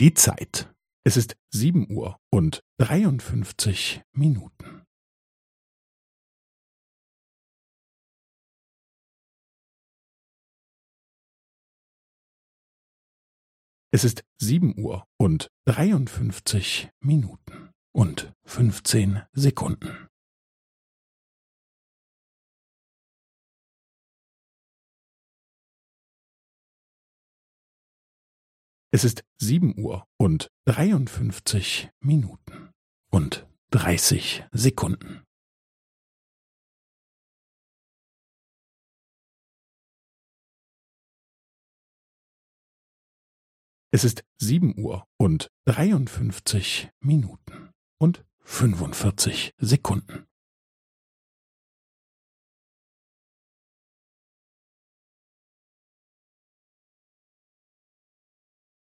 Die Zeit. Es ist sieben Uhr und dreiundfünfzig Minuten. Es ist sieben Uhr und dreiundfünfzig Minuten und fünfzehn Sekunden. Es ist sieben Uhr und dreiundfünfzig Minuten und dreißig Sekunden. Es ist sieben Uhr und dreiundfünfzig Minuten und fünfundvierzig Sekunden.